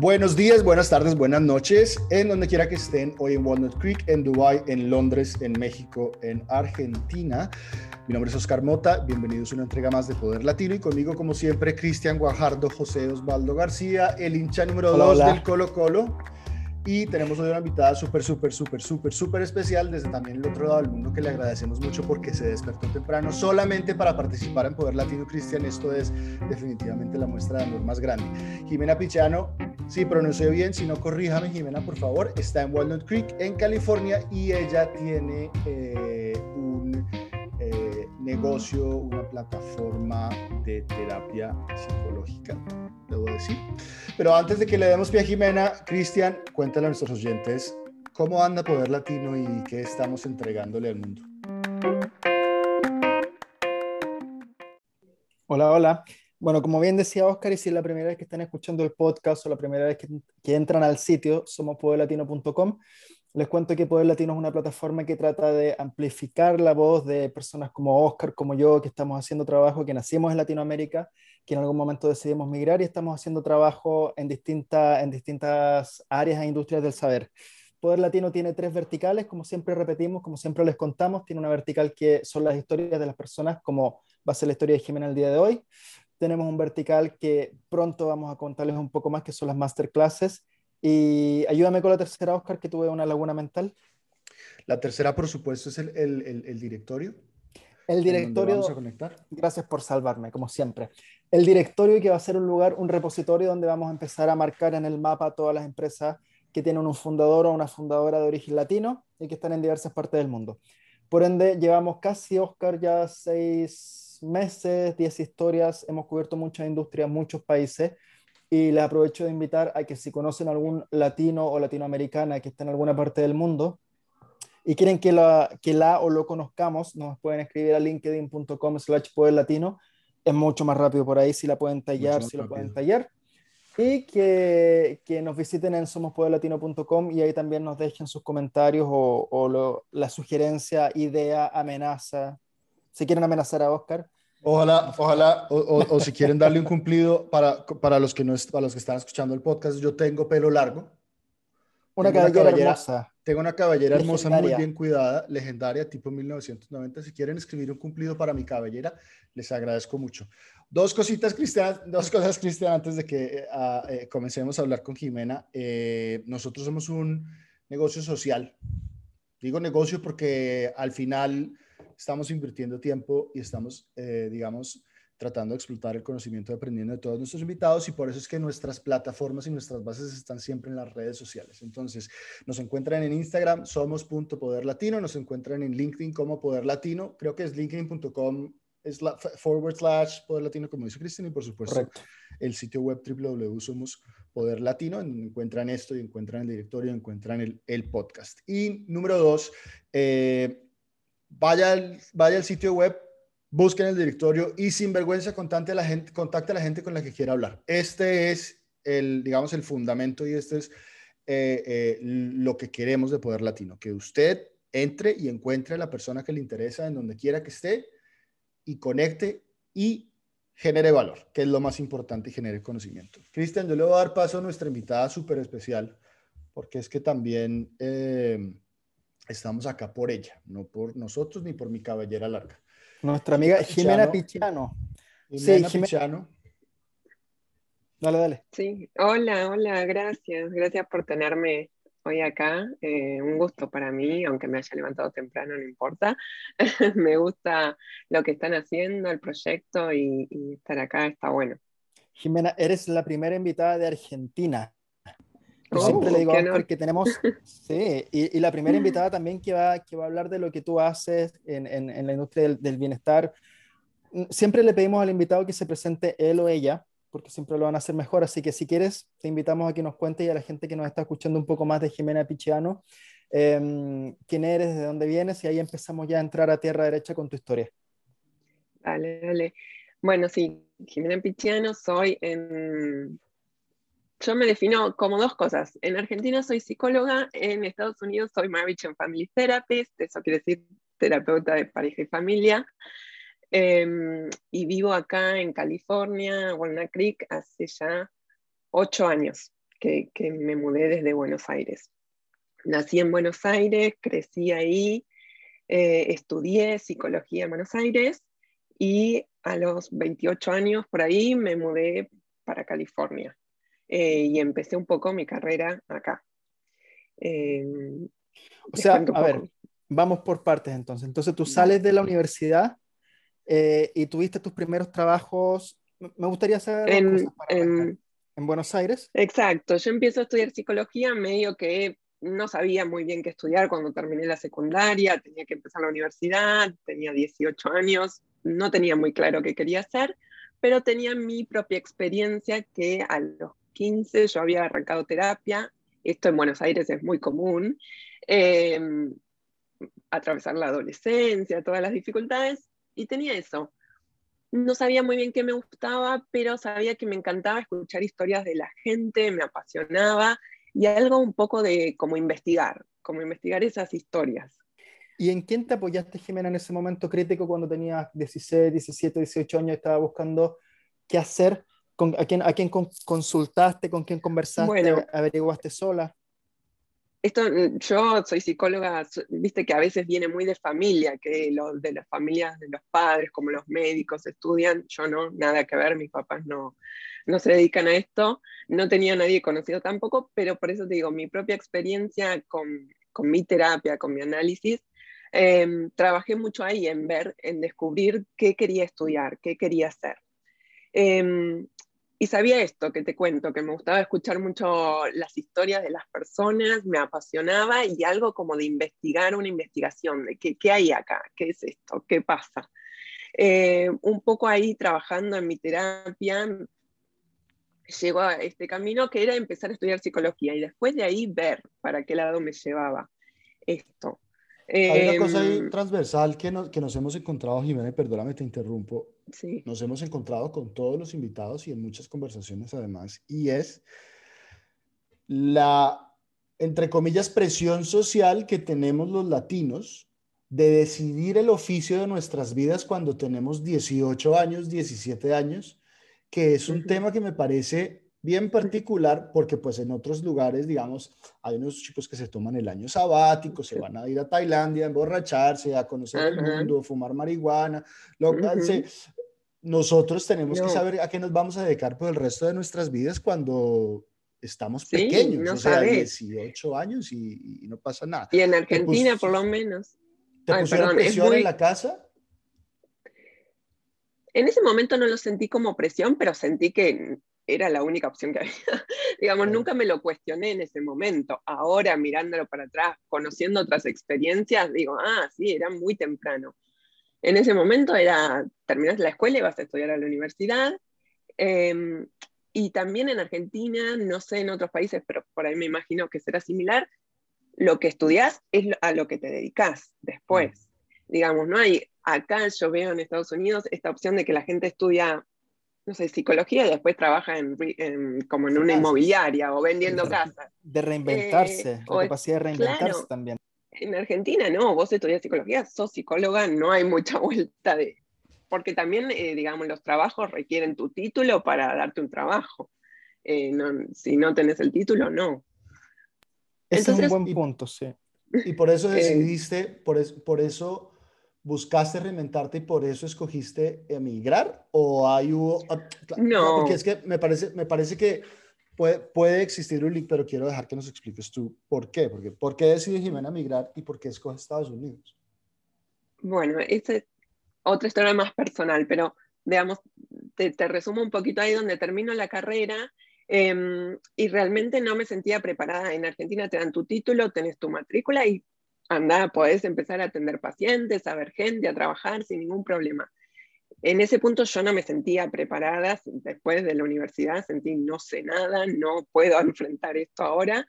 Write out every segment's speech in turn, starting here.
Buenos días, buenas tardes, buenas noches, en donde quiera que estén, hoy en Walnut Creek, en Dubai, en Londres, en México, en Argentina. Mi nombre es Oscar Mota, bienvenidos a una entrega más de Poder Latino y conmigo, como siempre, Cristian Guajardo, José Osvaldo García, el hincha número 2 del Colo Colo. Y tenemos hoy una invitada súper, súper, súper, súper, súper especial desde también el otro lado del mundo que le agradecemos mucho porque se despertó temprano solamente para participar en Poder Latino Cristian. Esto es definitivamente la muestra de amor más grande. Jimena Pichano, sí pronunció bien, si no corríjame Jimena por favor, está en Walnut Creek en California y ella tiene eh, un negocio, una plataforma de terapia psicológica, debo decir pero antes de que le demos pie a Jimena, Cristian, cuéntale a nuestros oyentes cómo anda Poder Latino y qué estamos entregándole al mundo. Hola, hola. Bueno, como bien decía Oscar, y si es la primera vez que están escuchando el podcast o la primera vez que, que entran al sitio, somos poderlatino.com. Les cuento que Poder Latino es una plataforma que trata de amplificar la voz de personas como Oscar, como yo, que estamos haciendo trabajo, que nacimos en Latinoamérica que en algún momento decidimos migrar y estamos haciendo trabajo en, distinta, en distintas áreas e industrias del saber. Poder Latino tiene tres verticales, como siempre repetimos, como siempre les contamos. Tiene una vertical que son las historias de las personas, como va a ser la historia de Jimena el día de hoy. Tenemos un vertical que pronto vamos a contarles un poco más, que son las masterclasses. Y ayúdame con la tercera, Oscar, que tuve una laguna mental. La tercera, por supuesto, es el, el, el directorio. El directorio. Vamos a conectar. Gracias por salvarme, como siempre. El directorio que va a ser un lugar, un repositorio donde vamos a empezar a marcar en el mapa todas las empresas que tienen un fundador o una fundadora de origen latino y que están en diversas partes del mundo. Por ende, llevamos casi, Oscar, ya seis meses, diez historias, hemos cubierto muchas industrias, muchos países, y les aprovecho de invitar a que si conocen algún latino o latinoamericana que está en alguna parte del mundo, y quieren que la, que la o lo conozcamos, nos pueden escribir a linkedin.com slash poder latino. Es mucho más rápido por ahí si la pueden tallar, si lo pueden tallar. Y que, que, nos visiten en somospoderlatino.com y ahí también nos dejen sus comentarios o, o lo, la sugerencia, idea, amenaza. Si quieren amenazar a Oscar. Ojalá, ojalá, o, o, si quieren darle un cumplido para, para, los que no, para los que están escuchando el podcast, yo tengo pelo largo. Una cabellera, hermosa. Tengo una cabellera hermosa, muy bien cuidada, legendaria, tipo 1990. Si quieren escribir un cumplido para mi cabellera, les agradezco mucho. Dos cositas, Cristian, dos cosas, Cristian, antes de que ah, eh, comencemos a hablar con Jimena. Eh, nosotros somos un negocio social. Digo negocio porque al final estamos invirtiendo tiempo y estamos, digamos, tratando de explotar el conocimiento y aprendiendo de todos nuestros invitados y por eso es que nuestras plataformas y nuestras bases están siempre en las redes sociales. Entonces, nos encuentran en Instagram, somos punto poder latino, nos encuentran en LinkedIn como poder latino, creo que es linkedin.com forward slash poder latino, como dice Cristian, y por supuesto el sitio web www somos poder latino, en donde encuentran esto y encuentran el directorio, encuentran el, el podcast. Y número dos, eh, vaya, vaya al sitio web busquen el directorio y sin vergüenza contacte a la gente, contacte a la gente con la que quiera hablar. Este es el, digamos, el fundamento y este es eh, eh, lo que queremos de Poder Latino, que usted entre y encuentre a la persona que le interesa en donde quiera que esté y conecte y genere valor, que es lo más importante y genere conocimiento. Cristian, yo le voy a dar paso a nuestra invitada súper especial, porque es que también eh, estamos acá por ella, no por nosotros ni por mi cabellera larga. Nuestra amiga Jimena Pichano. Jimena sí, Pichano. Dale, dale. Sí, hola, hola, gracias. Gracias por tenerme hoy acá. Eh, un gusto para mí, aunque me haya levantado temprano, no importa. me gusta lo que están haciendo, el proyecto y, y estar acá está bueno. Jimena, eres la primera invitada de Argentina siempre le digo a Oscar que tenemos, sí, y, la primera invitada también que va, que va a hablar de lo que tú haces en, en, la industria del, bienestar. Mm, siempre le pedimos al invitado que se presente él o ella, porque siempre lo van a hacer mejor. Así que si quieres, te invitamos a que nos cuentes y a la gente que nos está escuchando un poco más de Jimena Pichiano, em, quién eres, de dónde vienes, y ahí empezamos ya a entrar a tierra derecha con tu historia. Dale, dale. Bueno, sí, Jimena Pichiano, soy en yo me defino como dos cosas. En Argentina soy psicóloga, en Estados Unidos soy Marriage and Family Therapist, eso quiere decir terapeuta de pareja y familia. Em, y vivo acá en California, Walnut Creek, hace ya ocho años. que, me mudé desde Buenos Aires. Nací en Buenos Aires, crecí ahí, eh, estudié psicología en Buenos Aires y a los 28 años por ahí me mudé para California eh, y empecé un poco mi carrera acá. o sea, a ver, vamos por partes entonces. Entonces tú sales de la universidad y tuviste tus primeros trabajos. Me gustaría saber en, en Buenos Aires. Exacto, yo empiezo a estudiar psicología medio que no sabía muy bien qué estudiar cuando terminé la secundaria, tenía que empezar la universidad, tenía 18 años, no tenía muy claro qué quería hacer, pero tenía mi propia experiencia que a los 15 yo había arrancado terapia, esto en Buenos Aires es muy común, em, atravesar la adolescencia, todas las dificultades, y tenía eso, no sabía muy bien qué me gustaba, pero sabía que me encantaba escuchar historias de la gente, me apasionaba y algo un poco de como investigar, como investigar esas historias. ¿Y en quién te apoyaste, Jimena, en ese momento crítico cuando tenías 16, 17, 18 años y estaba buscando qué hacer? ¿Con, a, quién, ¿A quién consultaste? ¿Con quién conversaste? ¿Averiguaste sola? esto, mm, yo soy psicóloga, viste que a veces viene muy de familia, que los de las familias de los padres, como los médicos, estudian, yo no, nada que ver, mis papás no, no se dedican a esto, no tenía nadie conocido tampoco, pero por eso te digo, mi propia experiencia con, con mi terapia, con mi análisis, em, trabajé mucho ahí en ver, en descubrir qué quería estudiar, qué quería hacer. Em, y sabía esto que te cuento, que me gustaba escuchar mucho las historias de las personas, me apasionaba y algo como de investigar una investigación, de qué, hay acá, qué es esto, qué pasa. Eh, un poco ahí trabajando en mi terapia, llegó a este camino que era empezar a estudiar psicología y después de ahí ver para qué lado me llevaba esto. Hay una cosa ahí em, transversal que nos, que nos hemos encontrado, Jimena, perdóname, te interrumpo. Sí. Nos hemos encontrado con todos los invitados y en muchas conversaciones además, y es la, entre comillas, presión social que tenemos los latinos de decidir el oficio de nuestras vidas cuando tenemos 18 años, 17 años, que es un tema que me parece bien particular porque pues en otros lugares, digamos, hay unos chicos que se toman el año sabático, se van a ir a Tailandia, a emborracharse, a conocer el mundo, fumar marihuana, lo, nosotros tenemos que saber a qué nos vamos a dedicar por el resto de nuestras vidas cuando estamos pequeños, o sea, 18 años y, no pasa nada. Y en Argentina por lo menos. ¿Te pusieron presión en la casa? En ese momento no lo sentí como presión, pero sentí que era la única opción que había. Digamos, nunca me lo cuestioné en ese momento. Ahora, mirándolo para atrás, conociendo otras experiencias, digo, ah, sí, era muy temprano. En ese momento era, terminas la escuela y vas a estudiar a la universidad. Em, y también en Argentina, no sé en otros países, pero por ahí me imagino que será similar, lo que estudias es a lo que te dedicas después. Mm. Digamos, no hay, acá yo veo en Estados Unidos esta opción de que la gente estudia no sé, psicología y después trabaja en, como en una inmobiliaria o vendiendo casas. De reinventarse, eh, la capacidad de reinventarse también. En Argentina no, vos estudias psicología, sos psicóloga, no hay mucha vuelta de... Porque también, eh, digamos, los trabajos requieren tu título para darte un trabajo. Eh, si no tenés el título, no. Ese es un buen punto, sí. Y por eso decidiste, por, por eso buscaste reinventarte y por eso escogiste emigrar o hay hubo no. porque es que me parece me parece que puede, puede existir un link pero quiero dejar que nos expliques tú por qué porque por qué decidió Jimena emigrar y por qué escoge Estados Unidos bueno esta es otra historia más personal pero digamos te, te resumo un poquito ahí donde termino la carrera em, y realmente no me sentía preparada. En Argentina te dan tu título tenés tu matrícula y anda, podés empezar a atender pacientes, a ver gente, a trabajar sin ningún problema. En ese punto yo no me sentía preparada, después de la universidad sentí no sé nada, no puedo enfrentar esto ahora,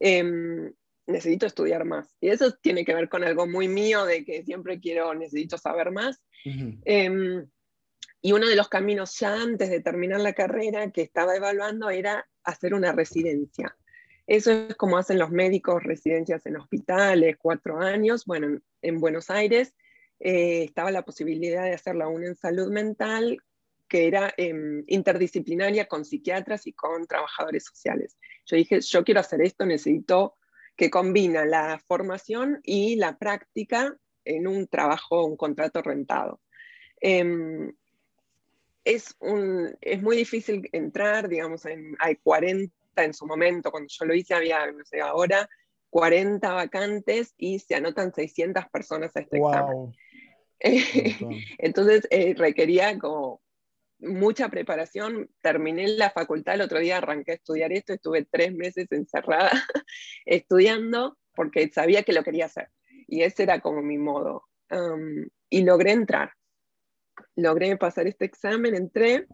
em, necesito estudiar más. Y eso tiene que ver con algo muy mío de que siempre quiero, necesito saber más. Em, y uno de los caminos ya antes de terminar la carrera que estaba evaluando era hacer una residencia. Eso es como hacen los médicos, residencias en hospitales, cuatro años. Bueno, en Buenos Aires eh, estaba la posibilidad de hacerla una en salud mental que era em, interdisciplinaria con psiquiatras y con trabajadores sociales. Yo dije, yo quiero hacer esto, necesito que combina la formación y la práctica en un trabajo, un contrato rentado. Em, es, un, es muy difícil entrar, digamos, hay 40 en su momento, cuando yo lo hice había, no sé, ahora 40 vacantes y se anotan 600 personas a este examen. Entonces eh, requería como mucha preparación. Terminé la facultad el otro día, arranqué a estudiar esto, estuve tres meses encerrada estudiando porque sabía que lo quería hacer. Y ese era como mi modo. y logré entrar. Logré pasar este examen, entré.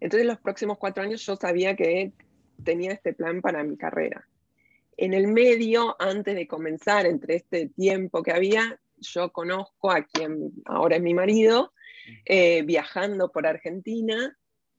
Entonces los próximos cuatro años yo sabía que tenía este plan para mi carrera. En el medio, antes de comenzar, entre este tiempo que había, yo conozco a quien ahora es mi marido, eh, viajando por Argentina,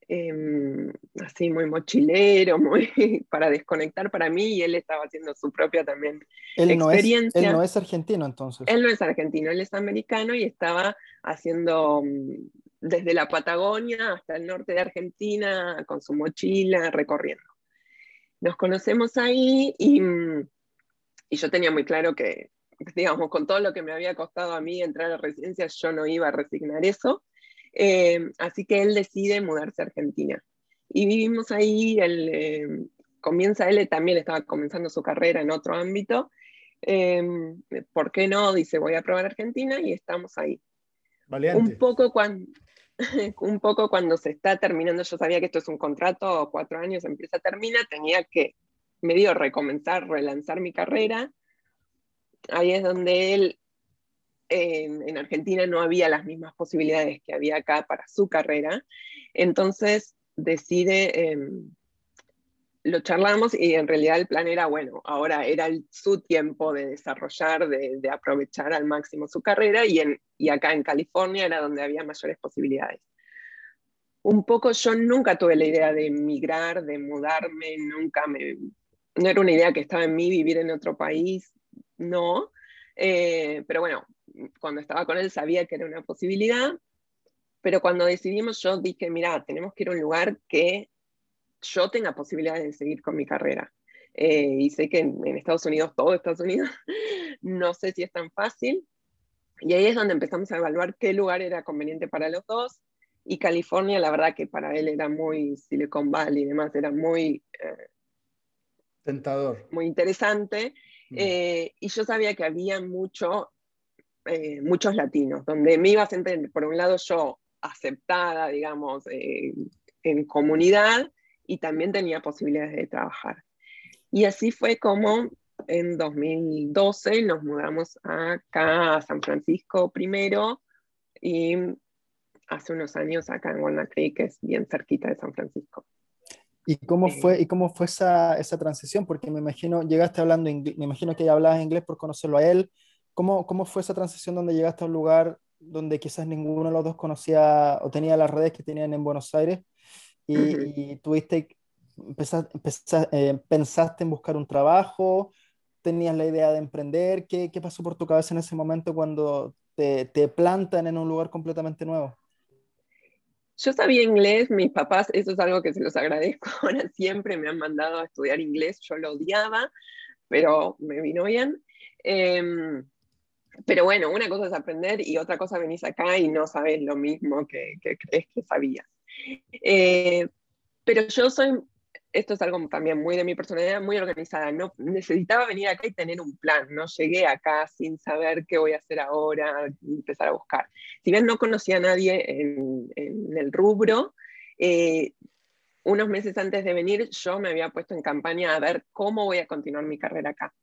em, así muy mochilero, muy para desconectar para mí, y él estaba haciendo su propia también experiencia. él no es argentino entonces. Él no es argentino, él es americano y estaba haciendo mm, desde la Patagonia hasta el norte de Argentina con su mochila recorriendo. Nos conocemos ahí y, mm, y yo tenía muy claro que digamos, con todo lo que me había costado a mí entrar a la residencia, yo no iba a resignar eso. Eh, así que él decide mudarse a Argentina. Y vivimos ahí, él, eh, comienza, él también estaba comenzando su carrera en otro ámbito. Eh, ¿Por qué no? Dice, voy a probar Argentina y estamos ahí. Un poco, cuando, un poco cuando se está terminando, yo sabía que esto es un contrato, cuatro años, empieza, termina, tenía que medio recomenzar, relanzar mi carrera. Ahí es donde él, en Argentina no había las mismas posibilidades que había acá para su carrera, entonces decide, em, lo charlamos y en realidad el plan era, bueno, ahora era su tiempo de desarrollar, de, aprovechar al máximo su carrera y, en, y acá en California era donde había mayores posibilidades un poco yo nunca tuve la idea de emigrar, de mudarme, nunca me, no era una idea que estaba en mí vivir en otro país, no. Eh, pero bueno, cuando estaba con él sabía que era una posibilidad, pero cuando decidimos yo dije, mira, tenemos que ir a un lugar que yo tenga posibilidades de seguir con mi carrera. Eh, y sé que en, Estados Unidos, todo Estados Unidos, no sé si es tan fácil. Y ahí es donde empezamos a evaluar qué lugar era conveniente para los dos. Y California, la verdad que para él era muy Silicon Valley y demás, era muy... Eh, Tentador. Muy interesante. Mm. Eh, y yo sabía que había mucho, eh, muchos latinos, donde me iba a sentir, por un lado, yo aceptada, digamos, eh, en comunidad y también tenía posibilidades de trabajar. Y así fue como en 2012 nos mudamos acá a San Francisco primero y hace unos años acá en Walnut Creek, que es bien cerquita de San Francisco. ¿Y cómo fue, y cómo fue esa, esa transición? Porque me imagino, llegaste hablando inglés, me imagino que ya hablabas inglés por conocerlo a él. ¿Cómo, ¿Cómo fue esa transición donde llegaste a un lugar donde quizás ninguno de los dos conocía o tenía las redes que tenían en Buenos Aires y, tuviste, empezaste, eh, pensaste en buscar un trabajo, tenías la idea de emprender? ¿Qué, ¿Qué, pasó por tu cabeza en ese momento cuando te, te plantan en un lugar completamente nuevo? Yo sabía inglés, mis papás, eso es algo que se los agradezco ahora siempre, me han mandado a estudiar inglés, yo lo odiaba, pero me vino bien. Em, pero bueno, una cosa es aprender y otra cosa venís acá y no sabes lo mismo que, crees que sabías. Eh, pero yo soy esto es algo también muy de mi personalidad, muy organizada. No, necesitaba venir acá y tener un plan. No llegué acá sin saber qué voy a hacer ahora, empezar a buscar. Si bien no conocía a nadie en, el rubro, eh, unos meses antes de venir yo me había puesto en campaña a ver cómo voy a continuar mi carrera acá.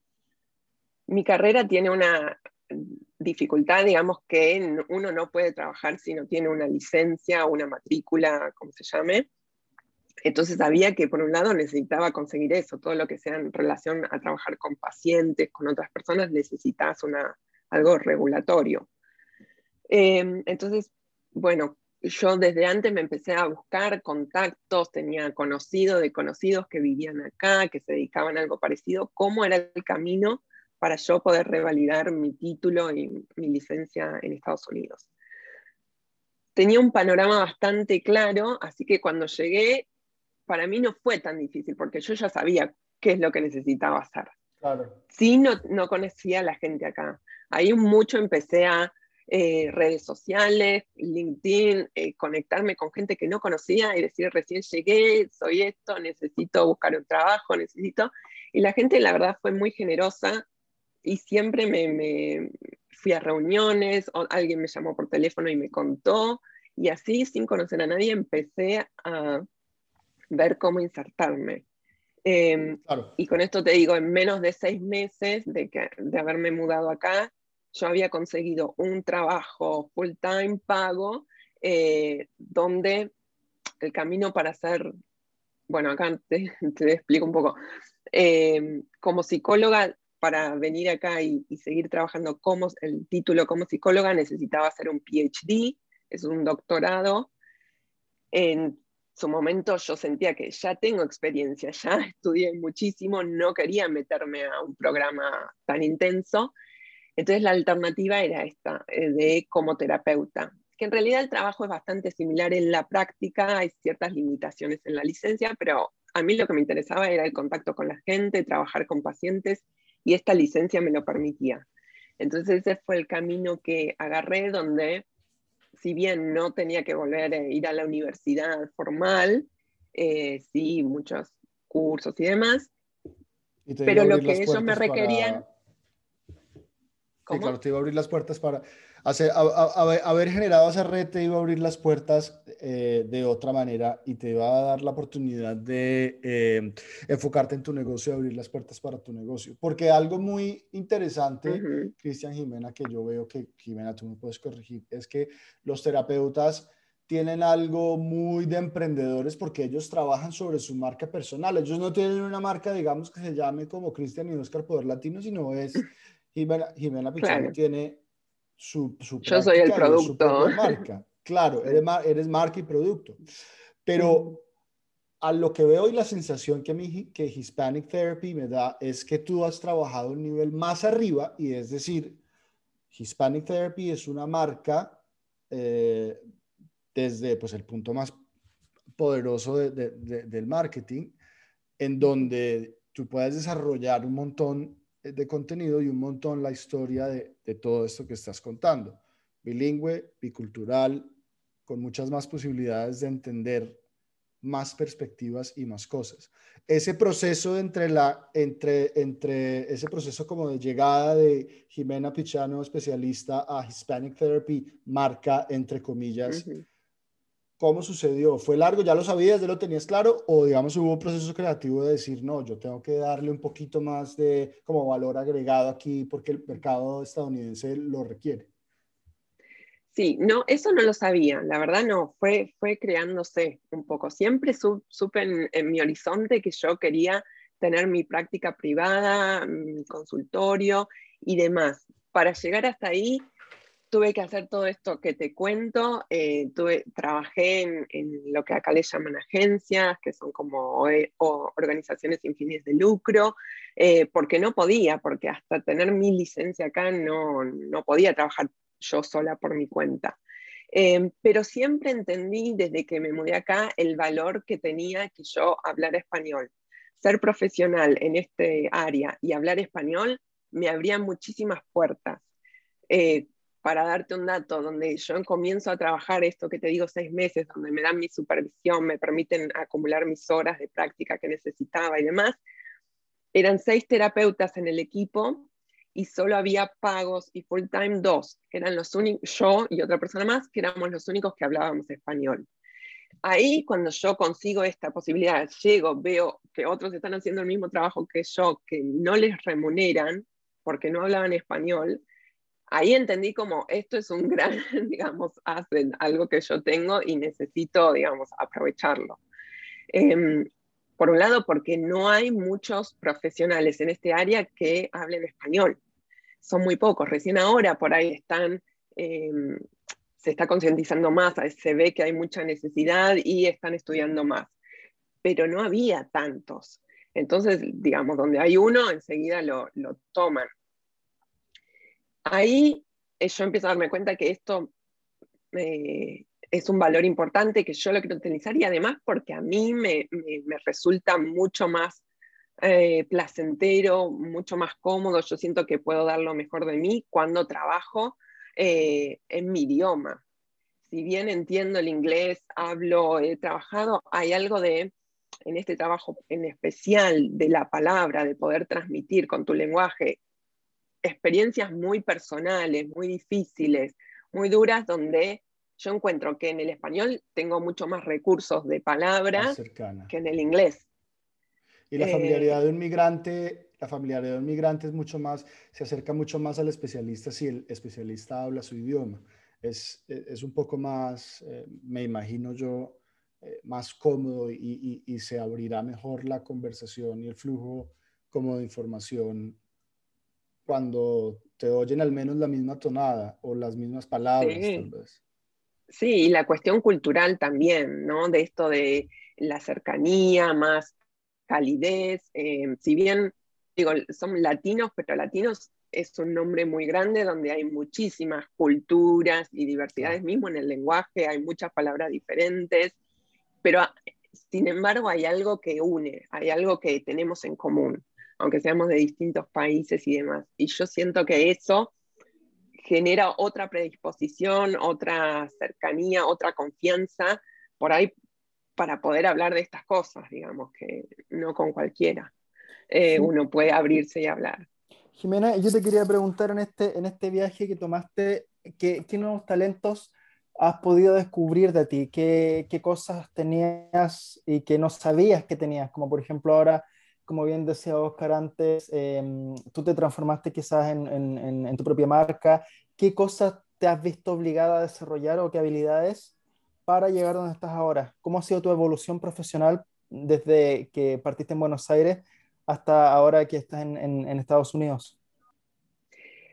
Mi carrera tiene una dificultad, digamos, que uno no puede trabajar si no tiene una licencia o una matrícula, como se llame. Entonces sabía que por un lado necesitaba conseguir eso, todo lo que sea en relación a trabajar con pacientes, con otras personas, necesitas una, algo regulatorio. Em, entonces, bueno, yo desde antes me empecé a buscar contactos, tenía conocidos de conocidos que vivían acá, que se dedicaban a algo parecido, cómo era el camino para yo poder revalidar mi título y mi licencia en Estados Unidos tenía un panorama bastante claro, así que cuando llegué, para mí no fue tan difícil, porque yo ya sabía qué es lo que necesitaba hacer. Claro. Sí, no, no conocía a la gente acá. Ahí mucho empecé a eh, redes sociales, LinkedIn, eh, conectarme con gente que no conocía y decir, recién llegué, soy esto, necesito buscar un trabajo, necesito. Y la gente, la verdad, fue muy generosa y siempre me, fui a reuniones, o alguien me llamó por teléfono y me contó. Y así, sin conocer a nadie, empecé a ver cómo insertarme. Em, y con esto te digo, en menos de seis meses de, que, de haberme mudado acá, yo había conseguido un trabajo full time pago eh, donde el camino para ser, bueno, acá te, explico un poco, eh, como psicóloga, para venir acá y, seguir trabajando como el título como psicóloga necesitaba hacer un PhD, es un doctorado. En su momento yo sentía que ya tengo experiencia, ya estudié muchísimo, no quería meterme a un programa tan intenso entonces la alternativa era esta, eh, de como terapeuta, que en realidad el trabajo es bastante similar en la práctica, hay ciertas limitaciones en la licencia, pero a mí lo que me interesaba era el contacto con la gente, trabajar con pacientes, y esta licencia me lo permitía. Entonces ese fue el camino que agarré, donde si bien no tenía que volver a ir a la universidad formal, eh, sí, muchos cursos y demás, pero lo que ellos me requerían... Sí, claro, te iba a abrir las puertas para hacer, haber generado esa red, te iba a abrir las puertas eh, de otra manera y te iba a dar la oportunidad de eh, enfocarte en tu negocio y abrir las puertas para tu negocio. Porque algo muy interesante, Cristian Jimena, que yo veo que, Jimena, tú me puedes corregir, es que los terapeutas tienen algo muy de emprendedores porque ellos trabajan sobre su marca personal. Ellos no tienen una marca, digamos, que se llame como Cristian y Oscar Poder Latino, sino es Jimena, Jimena tiene su, su Yo soy el producto. marca. Claro, eres, eres marca y producto. Pero a lo que veo y la sensación que, mi, que Hispanic Therapy me da es que tú has trabajado un nivel más arriba y es decir, Hispanic Therapy es una marca eh, desde pues, el punto más poderoso del marketing, en donde tú puedes desarrollar un montón de contenido y un montón la historia de, todo esto que estás contando. Bilingüe, bicultural, con muchas más posibilidades de entender más perspectivas y más cosas. Ese proceso entre la, entre, entre ese proceso como de llegada de Jimena Pichano, especialista a Hispanic Therapy, marca entre comillas, ¿Cómo sucedió? ¿Fue largo? ¿Ya lo sabías? ¿Ya lo tenías claro? ¿O digamos hubo un proceso creativo de decir, no, yo tengo que darle un poquito más de como valor agregado aquí porque el mercado estadounidense lo requiere? Sí, no, eso no lo sabía, la verdad no, fue, fue creándose un poco. Siempre supe en, en mi horizonte que yo quería tener mi práctica privada, mi consultorio y demás. Para llegar hasta ahí, tuve que hacer todo esto que te cuento, eh, tuve, trabajé en, lo que acá le llaman agencias, que son como organizaciones sin fines de lucro, eh, porque no podía, porque hasta tener mi licencia acá no, no podía trabajar yo sola por mi cuenta. Em, pero siempre entendí desde que me mudé acá el valor que tenía que yo hablar español. Ser profesional en este área y hablar español me abría muchísimas puertas. Eh, para darte un dato, donde yo comienzo a trabajar esto que te digo seis meses, donde me dan mi supervisión, me permiten acumular mis horas de práctica que necesitaba y demás, eran seis terapeutas en el equipo y solo había pagos y full time dos, que eran los únicos, yo y otra persona más, que éramos los únicos que hablábamos español. Ahí, cuando yo consigo esta posibilidad, llego, veo que otros están haciendo el mismo trabajo que yo, que no les remuneran porque no hablaban español, ahí entendí como esto es un gran, digamos, asset, algo que yo tengo y necesito, digamos, aprovecharlo. Em, por un lado, porque no hay muchos profesionales en este área que hablen español. Son muy pocos. Recién ahora por ahí están, em, se está concientizando más, se ve que hay mucha necesidad y están estudiando más. Pero no había tantos. Entonces, digamos, donde hay uno, enseguida lo, lo toman ahí eh, yo empiezo a darme cuenta que esto, eh, es un valor importante que yo lo quiero utilizar y además porque a mí me, resulta mucho más eh, placentero, mucho más cómodo, yo siento que puedo dar lo mejor de mí cuando trabajo en mi idioma. Si bien entiendo el inglés, hablo, he trabajado, hay algo de, en este trabajo en especial, de la palabra, de poder transmitir con tu lenguaje experiencias muy personales, muy difíciles, muy duras, donde yo encuentro que en el español tengo mucho más recursos de palabras que en el inglés. Y la familiaridad de un migrante, la familiaridad de un migrante es mucho más, se acerca mucho más al especialista si el especialista habla su idioma. Es, es un poco más, eh, me imagino yo, eh, más cómodo y, y, se abrirá mejor la conversación y el flujo como de información cuando te oyen al menos la misma tonada o las mismas palabras, tal vez. Sí, y la cuestión cultural también, ¿no? De esto de la cercanía, más calidez. Eh, si bien, digo, son latinos, pero latinos es un nombre muy grande donde hay muchísimas culturas y diversidades mismo en el lenguaje, hay muchas palabras diferentes, pero sin embargo hay algo que une, hay algo que tenemos en común, aunque seamos de distintos países y demás. Y yo siento que eso genera otra predisposición, otra cercanía, otra confianza por ahí para poder hablar de estas cosas, digamos, que no con cualquiera eh, uno puede abrirse y hablar. Jimena, yo te quería preguntar en este, en este viaje que tomaste, ¿qué, qué nuevos talentos has podido descubrir de ti? ¿Qué, ¿Qué, cosas tenías y que no sabías que tenías? Como por ejemplo ahora, como bien decía Oscar antes, em, tú te transformaste quizás en, en, en, tu propia marca. ¿Qué cosas te has visto obligada a desarrollar o qué habilidades para llegar donde estás ahora? ¿Cómo ha sido tu evolución profesional desde que partiste en Buenos Aires hasta ahora que estás en, en Estados Unidos?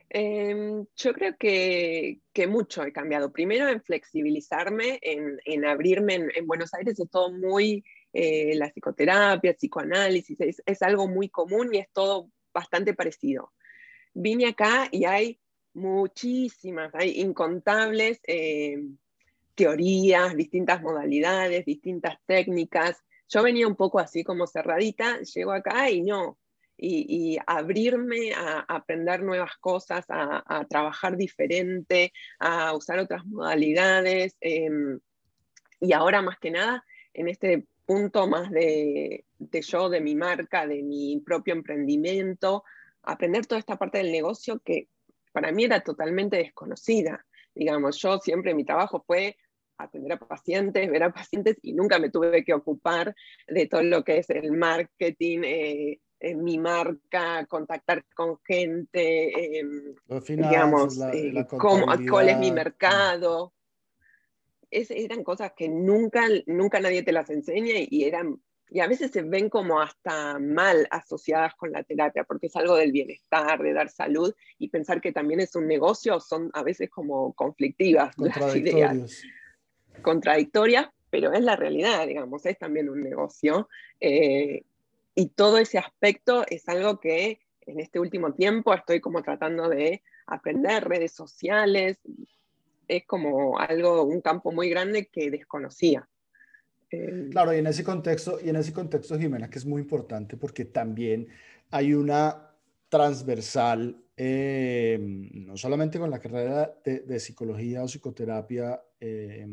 Em, yo creo que, que, mucho he cambiado. Primero en flexibilizarme, en abrirme. En, Buenos Aires es todo muy, eh, la psicoterapia, psicoanálisis, es, algo muy común y es todo bastante parecido. Vine acá y hay muchísimas, hay incontables em, teorías, distintas modalidades, distintas técnicas. Yo venía un poco así como cerradita, llego acá y no, y, abrirme a, aprender nuevas cosas, a, trabajar diferente, a usar otras modalidades. Em, y ahora más que nada, en este punto más de, de, yo, de mi marca, de mi propio emprendimiento, aprender toda esta parte del negocio que para mí era totalmente desconocida. Digamos, yo siempre mi trabajo fue atender a pacientes, ver a pacientes y nunca me tuve que ocupar de todo lo que es el marketing, eh, mi marca, contactar con gente, em, digamos, eh, cuál es mi mercado. Es, eran cosas que nunca, nunca nadie te las enseña y, eran, y a veces se ven como hasta mal asociadas con la terapia, porque es algo del bienestar, de dar salud, y pensar que también es un negocio son a veces como conflictivas las ideas contradictorias, pero es la realidad, digamos, es también un negocio. Eh, y todo ese aspecto es algo que en este último tiempo estoy como tratando de aprender, redes sociales, es como algo, un campo muy grande que desconocía. Eh, claro, y en ese contexto, y en ese contexto, Jimena, que es muy importante porque también hay una transversal, eh, no solamente con la carrera de, psicología o psicoterapia, eh,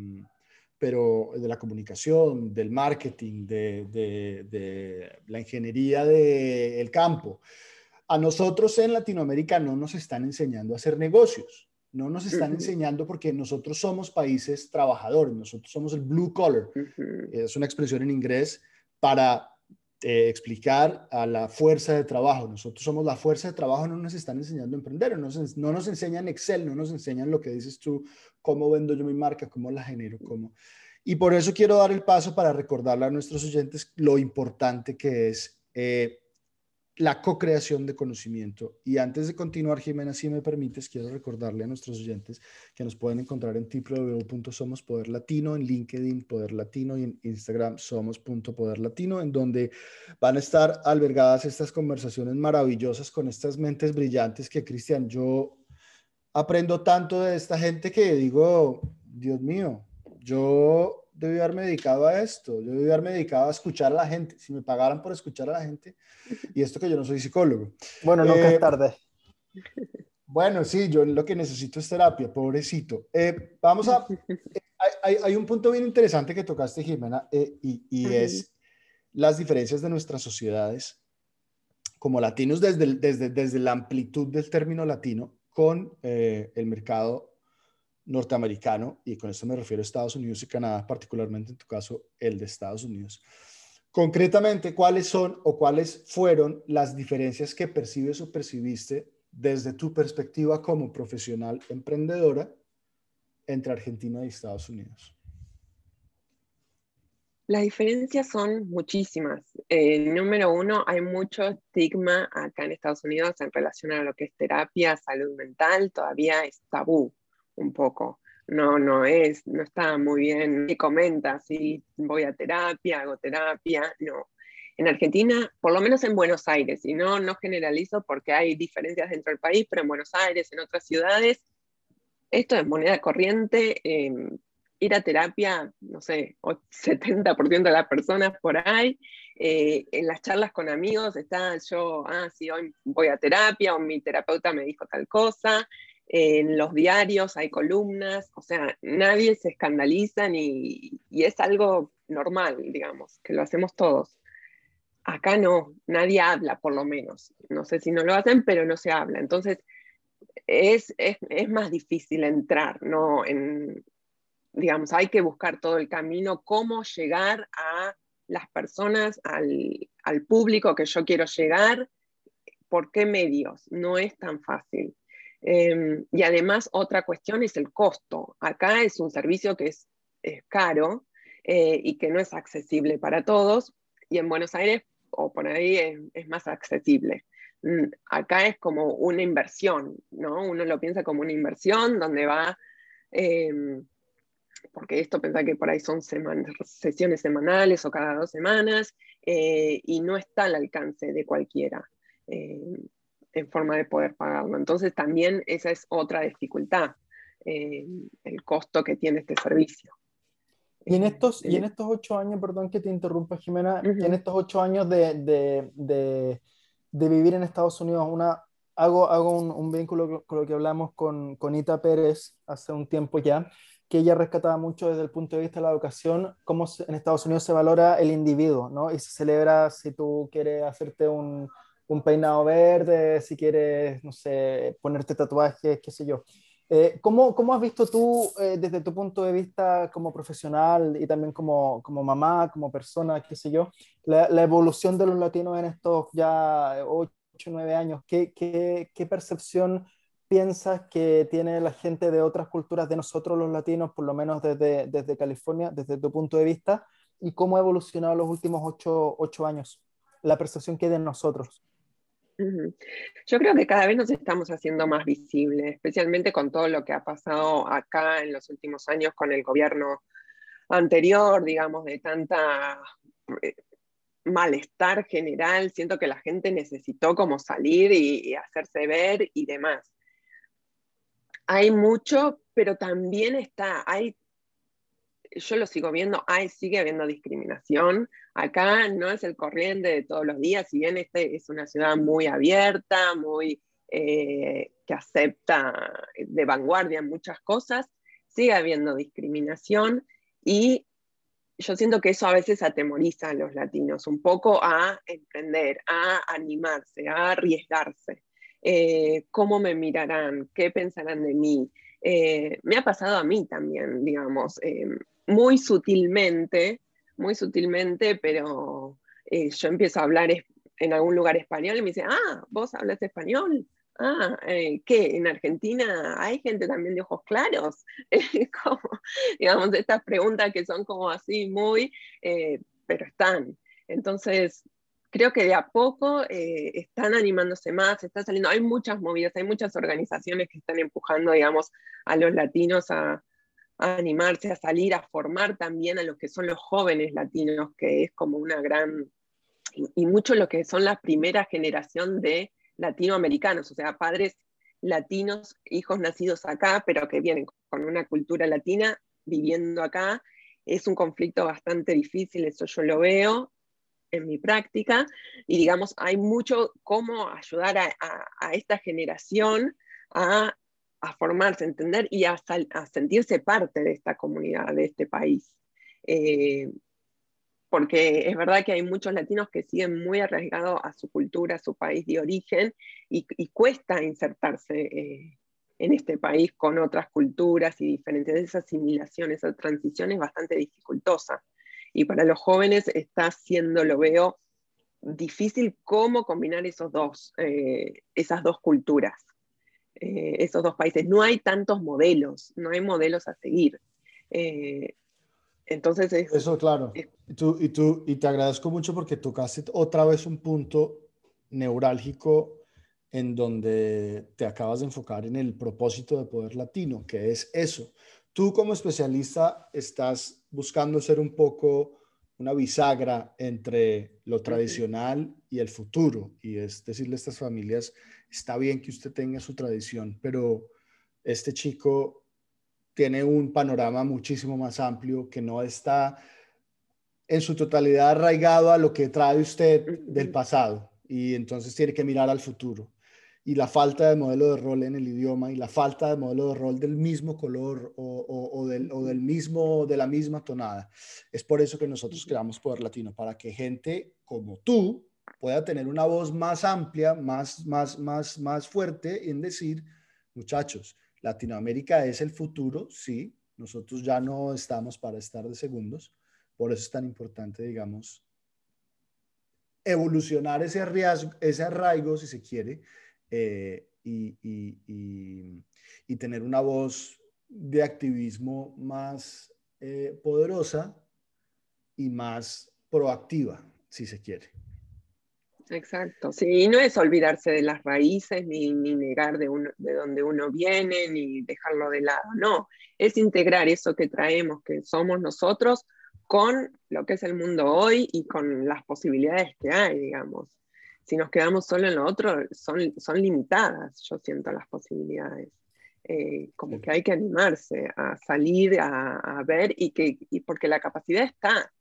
pero de la comunicación, del marketing, de, la ingeniería del campo. A nosotros en Latinoamérica no nos están enseñando a hacer negocios, no nos están enseñando porque nosotros somos países trabajadores, nosotros somos el blue collar, es una expresión en inglés para eh, explicar a la fuerza de trabajo. Nosotros somos la fuerza de trabajo, no nos están enseñando a emprender, no nos, no nos enseñan Excel, no nos enseñan lo que dices tú, cómo vendo yo mi marca, cómo la genero, cómo... Y por eso quiero dar el paso para recordarle a nuestros oyentes lo importante que es eh, la co-creación de conocimiento. Y antes de continuar, Jimena, si me permites, quiero recordarle a nuestros oyentes que nos pueden encontrar en www.somospoderlatino, en LinkedIn Poder Latino y en Instagram somos.poderlatino, en donde van a estar albergadas estas conversaciones maravillosas con estas mentes brillantes que, Cristian, yo aprendo tanto de esta gente que digo, Dios mío, yo debí haberme dedicado a esto, yo debí haberme dedicado a escuchar a la gente, si me pagaran por escuchar a la gente, y esto que yo no soy psicólogo. Bueno, nunca es eh, tarde. Bueno, sí, yo lo que necesito es terapia, pobrecito. Eh, vamos a... Hay, un punto bien interesante que tocaste, Jimena, eh, y, es las diferencias de nuestras sociedades como latinos desde, desde, desde la amplitud del término latino con el mercado norteamericano, y con esto me refiero a Estados Unidos y Canadá, particularmente en tu caso el de Estados Unidos. Concretamente, ¿cuáles son o cuáles fueron las diferencias que percibes o percibiste desde tu perspectiva como profesional emprendedora entre Argentina y Estados Unidos? Las diferencias son muchísimas. Eh, número uno, hay mucho estigma acá en Estados Unidos en relación a lo que es terapia, salud mental, todavía es tabú un poco. No, no es, no está muy bien. Y comenta si voy a terapia, hago terapia, no. En Argentina, por lo menos en Buenos Aires, y no, no generalizo porque hay diferencias dentro del país, pero en Buenos Aires, en otras ciudades, esto es moneda corriente. Em, ir a terapia, no sé, 70% de las personas por ahí. Eh, en las charlas con amigos está yo, ah, sí, hoy voy a terapia, o mi terapeuta me dijo tal cosa en los diarios hay columnas, o sea, nadie se escandaliza ni, y es algo normal, digamos, que lo hacemos todos. Acá no, nadie habla por lo menos. No sé si no lo hacen, pero no se habla. Entonces, es, más difícil entrar, ¿no? En, digamos, hay que buscar todo el camino, cómo llegar a las personas, al, al público que yo quiero llegar, por qué medios. No es tan fácil. Em, y además otra cuestión es el costo. Acá es un servicio que es, caro eh, y que no es accesible para todos. Y en Buenos Aires o por ahí es, más accesible. Mm, acá es como una inversión, ¿no? Uno lo piensa como una inversión donde va, em, porque esto piensa que por ahí son sesiones semanales o cada dos semanas eh, y no está al alcance de cualquiera. En forma de poder pagarlo. Entonces también esa es otra dificultad, eh, el costo que tiene este servicio. Y en estos, y en estos ocho años, perdón que te interrumpa Jimena, en estos ocho años de, de, de, de, vivir en Estados Unidos, una, hago, hago un, un, vínculo con lo que hablamos con, con Ita Pérez hace un tiempo ya, que ella rescataba mucho desde el punto de vista de la educación, cómo en Estados Unidos se valora el individuo, ¿no? Y se celebra si tú quieres hacerte un, un peinado verde, si quieres, no sé, ponerte tatuajes, qué sé yo. Eh, ¿cómo, ¿cómo, has visto tú, eh, desde tu punto de vista como profesional y también como, como mamá, como persona, qué sé yo, la, evolución de los latinos en estos ya 8, 9 años? ¿Qué, qué, qué percepción piensas que tiene la gente de otras culturas de nosotros los latinos, por lo menos desde, desde California, desde tu punto de vista? ¿Y cómo ha evolucionado los últimos 8, 8 años? La percepción que hay de nosotros. Yo creo que cada vez nos estamos haciendo más visibles, especialmente con todo lo que ha pasado acá en los últimos años con el gobierno anterior, digamos, de tanta eh, malestar general. Siento que la gente necesitó como salir y, hacerse ver y demás. Hay mucho, pero también está, hay yo lo sigo viendo, sigue habiendo discriminación. Acá no es el corriente de todos los días, si bien este es una ciudad muy abierta, muy eh, que acepta de vanguardia muchas cosas, sigue habiendo discriminación y yo siento que eso a veces atemoriza a los latinos un poco a emprender, a animarse, a arriesgarse. Eh, ¿Cómo me mirarán? ¿Qué pensarán de mí? Eh, me ha pasado a mí también, digamos muy sutilmente, muy sutilmente, pero eh, yo empiezo a hablar en algún lugar español y me dice, ah, vos hablas español. Ah, eh, ¿qué? ¿En Argentina hay gente también de ojos claros? digamos, estas preguntas que son como así muy, eh, pero están. Entonces, creo que de a poco están animándose más, está saliendo, hay muchas movidas, hay muchas organizaciones que están empujando, digamos, a los latinos a, animarse a salir, a formar también a los que son los jóvenes latinos, que es como una gran, y, mucho lo que son la primera generación de latinoamericanos, o sea, padres latinos, hijos nacidos acá, pero que vienen con una cultura latina viviendo acá. Es un conflicto bastante difícil, eso yo lo veo en mi práctica, y digamos, hay mucho cómo ayudar a, esta generación a, formarse, a entender y a, sentirse parte de esta comunidad, de este país. Eh, porque es verdad que hay muchos latinos que siguen muy arraigados a su cultura, a su país de origen, y, cuesta insertarse eh, en este país con otras culturas y diferentes. Esa asimilación, esa transición es bastante dificultosa. Y para los jóvenes está siendo, lo veo, difícil cómo combinar esos dos, eh, esas dos culturas, eh, esos dos países. No hay tantos modelos, no hay modelos a seguir. Entonces Eso, claro. y, tú, y, tú, y te agradezco mucho porque tocaste otra vez un punto neurálgico en donde te acabas de enfocar en el propósito de Poder Latino, que es eso. Tú como especialista estás buscando ser un poco una bisagra entre lo tradicional y el futuro, y es decirle a estas familias, está bien que usted tenga su tradición, pero este chico tiene un panorama muchísimo más amplio que no está en su totalidad arraigado a lo que trae usted del pasado. Y entonces tiene que mirar al futuro. Y la falta de modelo de rol en el idioma y la falta de modelo de rol del mismo color o, del, o del, mismo, de la misma tonada. Es por eso que nosotros creamos Poder Latino, para que gente como tú pueda tener una voz más amplia, más, más, más, más fuerte en decir, muchachos, Latinoamérica es el futuro, sí, nosotros ya no estamos para estar de segundos, por eso es tan importante, digamos, evolucionar ese, ese arraigo, si se quiere, eh, y, tener una voz de activismo más eh, poderosa y más proactiva, si se quiere. Exacto, sí, no es olvidarse de las raíces, ni, negar de, uno, de donde uno viene, ni dejarlo de lado, no, es integrar eso que traemos, que somos nosotros, con lo que es el mundo hoy y con las posibilidades que hay, digamos. Si nos quedamos solo en lo otro, son, son limitadas, yo siento las posibilidades. Eh, como que hay que animarse a salir, a, ver, y que, y porque la capacidad está,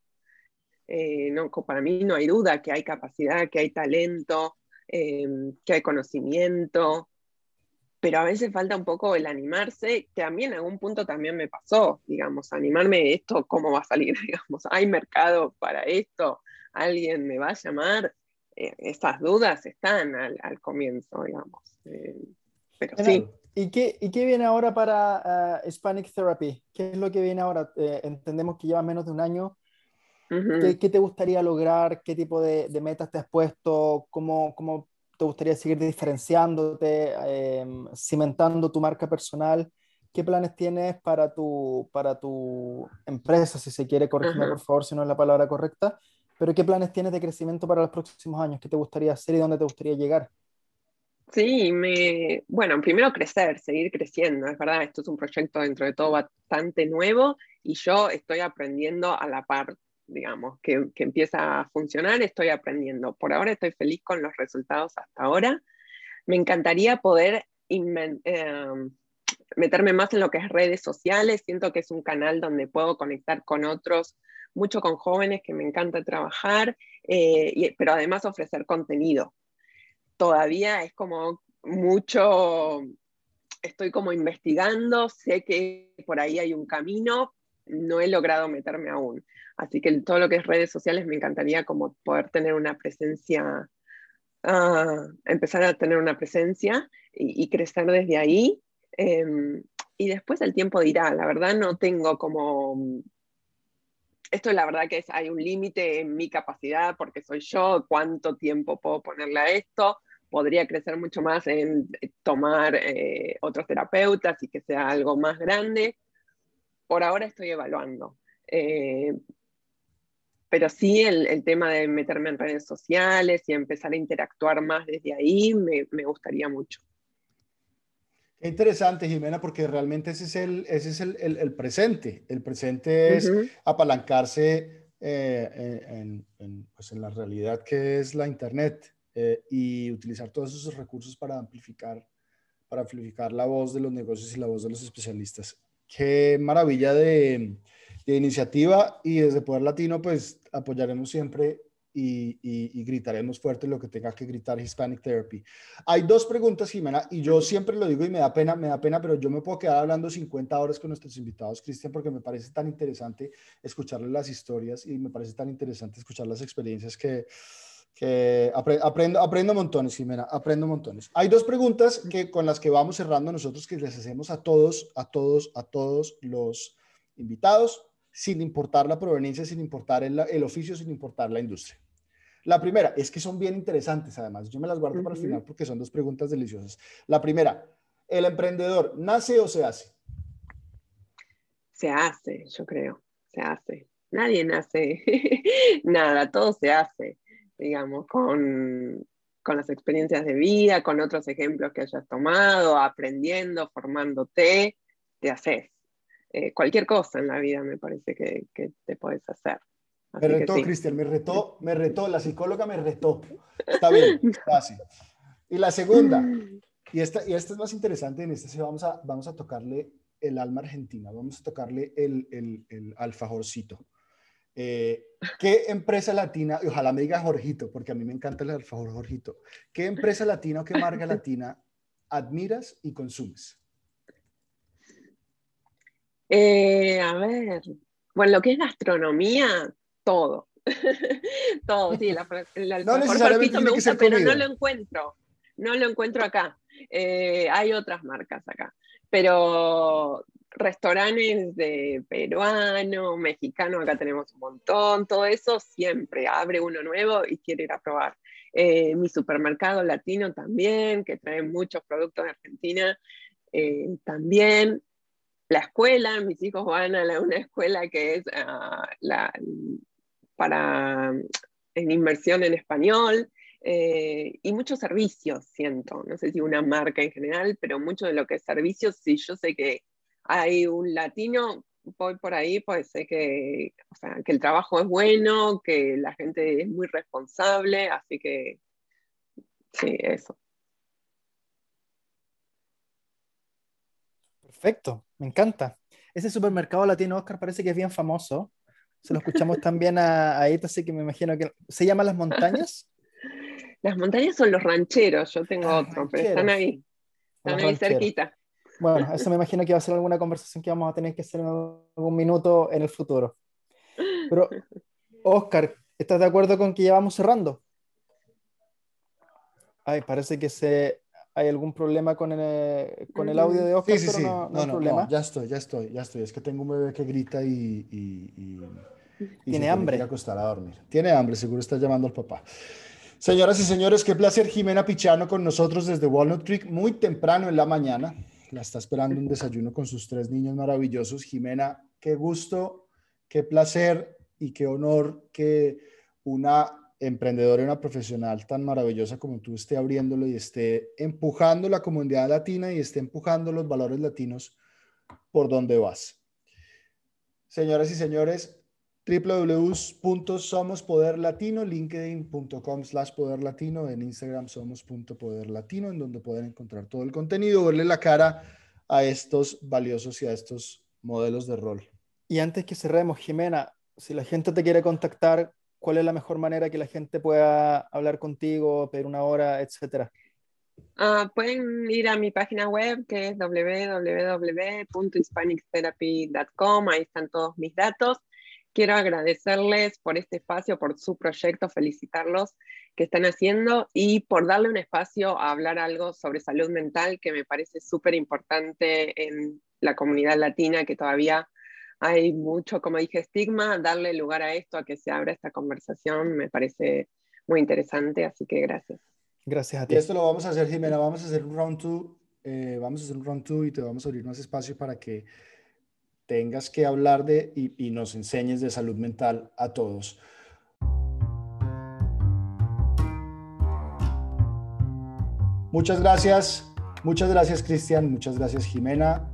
eh, no, para mí no hay duda que hay capacidad, que hay talento, eh, que hay conocimiento, pero a veces falta un poco el animarse, que a mí en algún punto también me pasó, digamos, animarme esto, ¿cómo va a salir? Digamos, ¿hay mercado para esto? ¿Alguien me va a llamar? Eh, esas dudas están al, comienzo, digamos. pero sí. ¿Y qué, ¿Y qué, viene ahora para Hispanic Therapy? ¿Qué es lo que viene ahora? entendemos que lleva menos de un año ¿Qué, te gustaría lograr? ¿Qué tipo de, metas te has puesto? ¿Cómo, ¿Cómo, te gustaría seguir diferenciándote, em, cimentando tu marca personal? ¿Qué planes tienes para tu, para tu empresa, si se quiere? Corrígeme, por favor, si no es la palabra correcta. Pero ¿qué planes tienes de crecimiento para los próximos años? ¿Qué te gustaría hacer y dónde te gustaría llegar? Sí, me, bueno, primero crecer, seguir creciendo. Es verdad, esto es un proyecto dentro de todo bastante nuevo y yo estoy aprendiendo a la par digamos, que, empieza a funcionar, estoy aprendiendo. Por ahora estoy feliz con los resultados hasta ahora. Me encantaría poder em, meterme más en lo que es redes sociales. Siento que es un canal donde puedo conectar con otros, mucho con jóvenes que me encanta trabajar, eh, pero además ofrecer contenido. Todavía es como mucho, estoy como investigando, sé que por ahí hay un camino, no he logrado meterme aún. Así que todo lo que es redes sociales me encantaría como poder tener una presencia, ah, empezar a tener una presencia y, crecer desde ahí. Em, y después el tiempo dirá, la verdad no tengo como... Esto es la verdad que hay un límite en mi capacidad porque soy yo, cuánto tiempo puedo ponerle a esto. Podría crecer mucho más en tomar eh, otros terapeutas y que sea algo más grande. Por ahora estoy evaluando. Eh, pero sí el, tema de meterme en redes sociales y empezar a interactuar más desde ahí me, gustaría mucho. Qué interesante, Jimena, porque realmente ese es el, ese es el, presente. El presente es apalancarse eh, en, pues en, la realidad que es la Internet eh, y utilizar todos esos recursos para amplificar, para amplificar la voz de los negocios y la voz de los especialistas. qué maravilla de, de iniciativa y desde Poder Latino pues apoyaremos siempre y, gritaremos fuerte lo que tenga que gritar Hispanic Therapy. Hay dos preguntas, Jimena, y yo siempre lo digo y me da pena, me da pena, pero yo me puedo quedar hablando 50 horas con nuestros invitados, Cristian, porque me parece tan interesante escucharles las historias y me parece tan interesante escuchar las experiencias que, que aprendo, aprendo montones, Jimena, aprendo montones. Hay dos preguntas que, con las que vamos cerrando nosotros que les hacemos a todos, a todos, a todos los invitados sin importar la proveniencia, sin importar el, oficio, sin importar la industria. La primera es que son bien interesantes, además. Yo me las guardo para el final porque son dos preguntas deliciosas. La primera, ¿el emprendedor nace o se hace? Se hace, yo creo, se hace. Nadie nace nada, todo se hace, digamos, con, con las experiencias de vida, con otros ejemplos que hayas tomado, aprendiendo, formándote, te haces. Eh, cualquier cosa en la vida me parece que, te puedes hacer. me retó, Cristian, me retó, me retó, la psicóloga me retó. Está bien, fácil. Y la segunda, y esta, y esta es más interesante, en esta sí vamos a, vamos a tocarle el alma argentina, vamos a tocarle el, el, el alfajorcito. Eh, ¿Qué empresa latina, y ojalá me diga Jorgito, porque a mí me encanta el alfajor Jorgito, ¿qué empresa latina o qué marca latina admiras y consumes? Eh, a ver, bueno, lo que es gastronomía, todo. todo, sí, la, no me gusta, pero no lo encuentro. No lo encuentro acá. Eh, hay otras marcas acá. Pero restaurantes de peruano, mexicano, acá tenemos un montón, todo eso siempre abre uno nuevo y quiere ir a probar. Eh, mi supermercado latino también, que trae muchos productos de Argentina, también la escuela, mis hijos van a una escuela que es ah, la, para en inversión en español eh, y muchos servicios, siento, no sé si una marca en general, pero mucho de lo que es servicios, si yo sé que hay un latino, voy por ahí, pues sé que, que el trabajo es bueno, que la gente es muy responsable, así que sí, eso. Perfecto, me encanta. Ese supermercado latino Oscar parece que es bien famoso. Se lo escuchamos también a, a así que me imagino que se llama Las Montañas. Las montañas son los rancheros, yo tengo otro, pero están ahí, están ahí cerquita. Bueno, eso me imagino que va a ser alguna conversación que vamos a tener que hacer en algún minuto en el futuro. Pero, Oscar, ¿estás de acuerdo con que ya vamos cerrando? Ay, parece que se ¿Hay algún problema con el, con el audio de Oscar? Sí, sí, sí. No, no, no, ya estoy, ya estoy, ya estoy. Es que tengo un bebé que grita y... y, Tiene hambre. Tiene acostar a dormir. Tiene hambre, seguro está llamando al papá. Señoras y señores, qué placer Jimena Pichano con nosotros desde Walnut Creek, muy temprano en la mañana. La está esperando un desayuno con sus tres niños maravillosos. Jimena, qué gusto, qué placer y qué honor que una emprendedora y una profesional tan maravillosa como tú esté abriéndolo y esté empujando la comunidad latina y esté empujando los valores latinos por donde vas. Señoras y señores, www.somospoderlatino, linkedin.com slash poderlatino, en Instagram somos.poderlatino, en donde pueden encontrar todo el contenido, verle la cara a estos valiosos y a estos modelos de rol. Y antes que cerremos, Jimena, si la gente te quiere contactar, ¿cuál es la mejor manera que la gente pueda hablar contigo, pedir una hora, etcétera? Ah, pueden ir a mi página web que es www.hispanichtherapy.com, ahí están todos mis datos. Quiero agradecerles por este espacio, por su proyecto, felicitarlos que están haciendo y por darle un espacio a hablar algo sobre salud mental que me parece súper importante en la comunidad latina que todavía hay mucho, como dije, estigma, darle lugar a esto, a que se abra esta conversación, me parece muy interesante, así que gracias. Gracias a ti. Y esto lo vamos a hacer, Jimena, vamos a hacer un round two, eh, vamos a hacer un round two y te vamos a abrir más espacio para que tengas que hablar de y, y nos enseñes de salud mental a todos. Muchas gracias, muchas gracias Cristian, muchas gracias Jimena.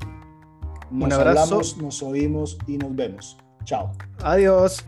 Nos Un abrazo. Hablamos, nos oímos y nos vemos. Chao. Adiós.